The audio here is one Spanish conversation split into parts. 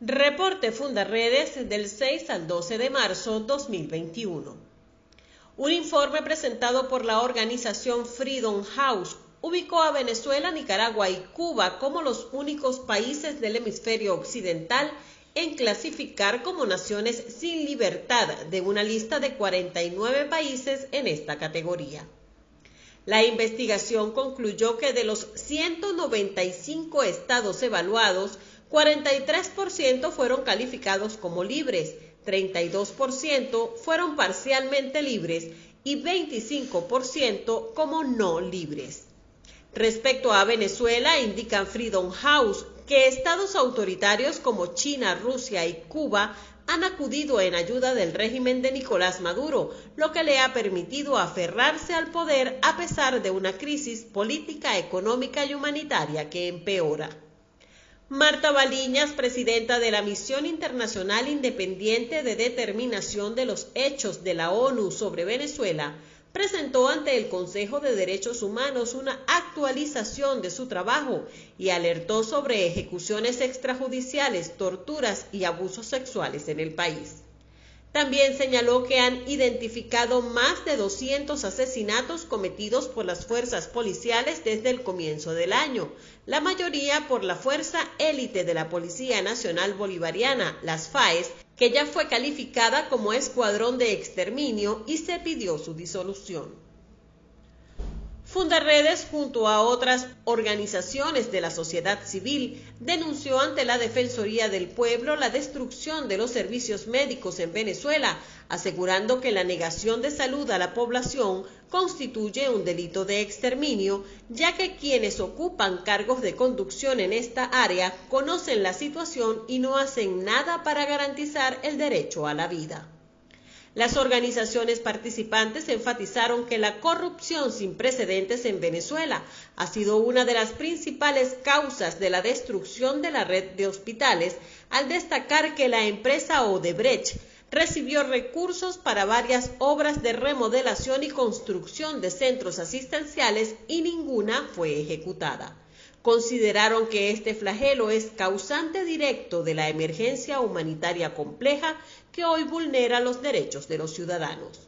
Reporte Fundarredes del 6 al 12 de marzo 2021. Un informe presentado por la organización Freedom House ubicó a Venezuela, Nicaragua y Cuba como los únicos países del hemisferio occidental en clasificar como naciones sin libertad de una lista de 49 países en esta categoría. La investigación concluyó que de los 195 estados evaluados, 43% fueron calificados como libres, 32% fueron parcialmente libres y 25% como no libres. Respecto a Venezuela, indican Freedom House que estados autoritarios como China, Rusia y Cuba han acudido en ayuda del régimen de Nicolás Maduro, lo que le ha permitido aferrarse al poder a pesar de una crisis política, económica y humanitaria que empeora. Marta Baliñas, presidenta de la Misión Internacional Independiente de Determinación de los Hechos de la ONU sobre Venezuela, presentó ante el Consejo de Derechos Humanos una actualización de su trabajo y alertó sobre ejecuciones extrajudiciales, torturas y abusos sexuales en el país. También señaló que han identificado más de 200 asesinatos cometidos por las fuerzas policiales desde el comienzo del año, la mayoría por la fuerza élite de la Policía Nacional Bolivariana, las FAES, que ya fue calificada como escuadrón de exterminio y se pidió su disolución. Fundarredes, junto a otras organizaciones de la sociedad civil, denunció ante la Defensoría del Pueblo la destrucción de los servicios médicos en Venezuela, asegurando que la negación de salud a la población constituye un delito de exterminio, ya que quienes ocupan cargos de conducción en esta área conocen la situación y no hacen nada para garantizar el derecho a la vida. Las organizaciones participantes enfatizaron que la corrupción sin precedentes en Venezuela ha sido una de las principales causas de la destrucción de la red de hospitales, al destacar que la empresa Odebrecht recibió recursos para varias obras de remodelación y construcción de centros asistenciales y ninguna fue ejecutada consideraron que este flagelo es causante directo de la emergencia humanitaria compleja que hoy vulnera los derechos de los ciudadanos.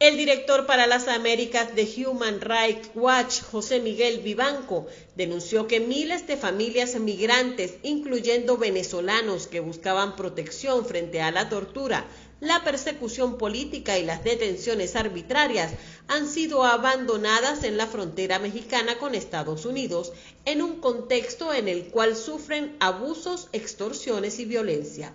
El director para las Américas de Human Rights Watch, José Miguel Vivanco, denunció que miles de familias migrantes, incluyendo venezolanos que buscaban protección frente a la tortura, la persecución política y las detenciones arbitrarias han sido abandonadas en la frontera mexicana con Estados Unidos en un contexto en el cual sufren abusos, extorsiones y violencia.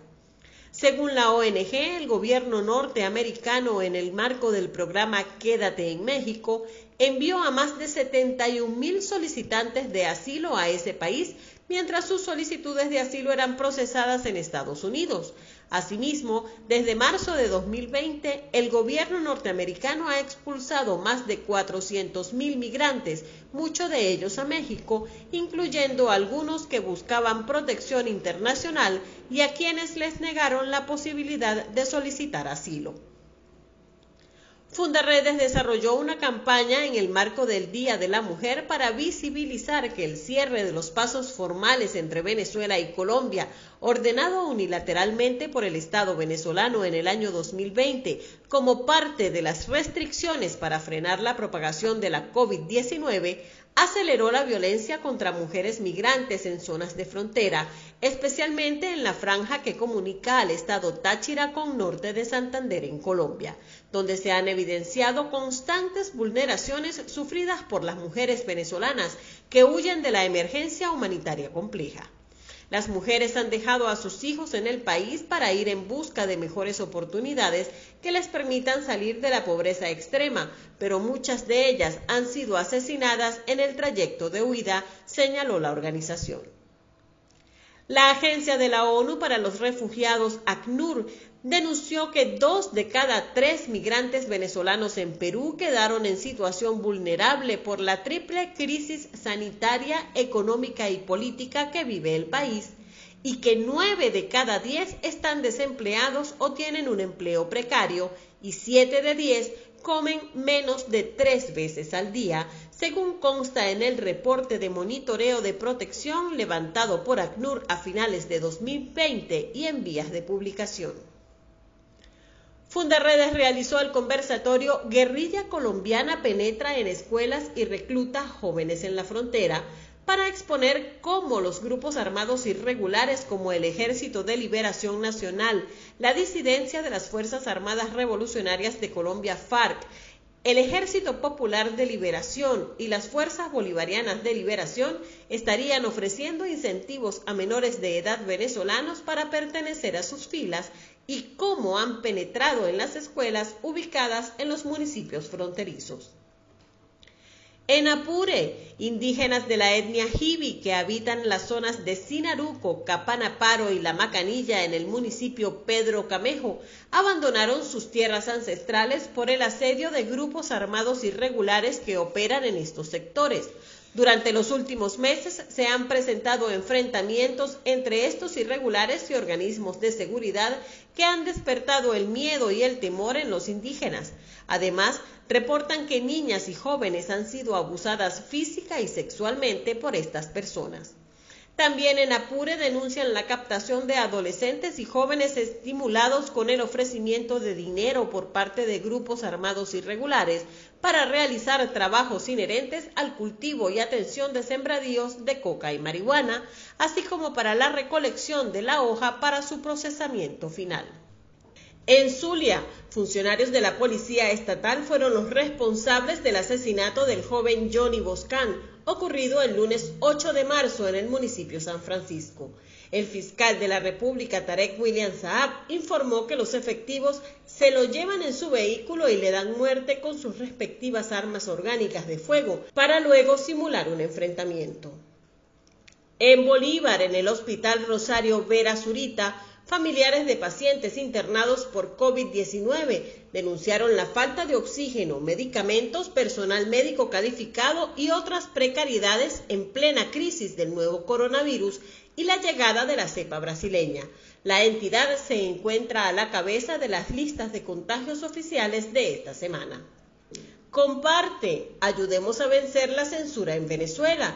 Según la ONG, el gobierno norteamericano, en el marco del programa Quédate en México, envió a más de 71 mil solicitantes de asilo a ese país mientras sus solicitudes de asilo eran procesadas en Estados Unidos. Asimismo, desde marzo de 2020, el gobierno norteamericano ha expulsado más de 400.000 migrantes, muchos de ellos a México, incluyendo algunos que buscaban protección internacional y a quienes les negaron la posibilidad de solicitar asilo. Fundaredes desarrolló una campaña en el marco del Día de la Mujer para visibilizar que el cierre de los pasos formales entre Venezuela y Colombia, ordenado unilateralmente por el Estado venezolano en el año 2020 como parte de las restricciones para frenar la propagación de la COVID-19, aceleró la violencia contra mujeres migrantes en zonas de frontera, especialmente en la franja que comunica al estado Táchira con norte de Santander en Colombia, donde se han evidenciado constantes vulneraciones sufridas por las mujeres venezolanas que huyen de la emergencia humanitaria compleja. Las mujeres han dejado a sus hijos en el país para ir en busca de mejores oportunidades que les permitan salir de la pobreza extrema, pero muchas de ellas han sido asesinadas en el trayecto de huida, señaló la organización. La Agencia de la ONU para los Refugiados, ACNUR, denunció que dos de cada tres migrantes venezolanos en Perú quedaron en situación vulnerable por la triple crisis sanitaria, económica y política que vive el país y que nueve de cada diez están desempleados o tienen un empleo precario y siete de diez comen menos de tres veces al día, según consta en el reporte de monitoreo de protección levantado por ACNUR a finales de 2020 y en vías de publicación. Fundaredes realizó el conversatorio Guerrilla colombiana penetra en escuelas y recluta jóvenes en la frontera para exponer cómo los grupos armados irregulares como el Ejército de Liberación Nacional, la disidencia de las Fuerzas Armadas Revolucionarias de Colombia FARC, el Ejército Popular de Liberación y las Fuerzas Bolivarianas de Liberación estarían ofreciendo incentivos a menores de edad venezolanos para pertenecer a sus filas y cómo han penetrado en las escuelas ubicadas en los municipios fronterizos. En Apure, indígenas de la etnia Jibi que habitan las zonas de Sinaruco, Capanaparo y La Macanilla en el municipio Pedro Camejo abandonaron sus tierras ancestrales por el asedio de grupos armados irregulares que operan en estos sectores. Durante los últimos meses se han presentado enfrentamientos entre estos irregulares y organismos de seguridad que han despertado el miedo y el temor en los indígenas. Además, reportan que niñas y jóvenes han sido abusadas física y sexualmente por estas personas. También en Apure denuncian la captación de adolescentes y jóvenes estimulados con el ofrecimiento de dinero por parte de grupos armados irregulares para realizar trabajos inherentes al cultivo y atención de sembradíos de coca y marihuana, así como para la recolección de la hoja para su procesamiento final. En Zulia, funcionarios de la Policía Estatal fueron los responsables del asesinato del joven Johnny Boscan, ocurrido el lunes 8 de marzo en el municipio San Francisco. El fiscal de la República, Tarek William Saab, informó que los efectivos se lo llevan en su vehículo y le dan muerte con sus respectivas armas orgánicas de fuego, para luego simular un enfrentamiento. En Bolívar, en el Hospital Rosario Vera Zurita, Familiares de pacientes internados por COVID-19 denunciaron la falta de oxígeno, medicamentos, personal médico calificado y otras precariedades en plena crisis del nuevo coronavirus y la llegada de la cepa brasileña. La entidad se encuentra a la cabeza de las listas de contagios oficiales de esta semana. Comparte, ayudemos a vencer la censura en Venezuela.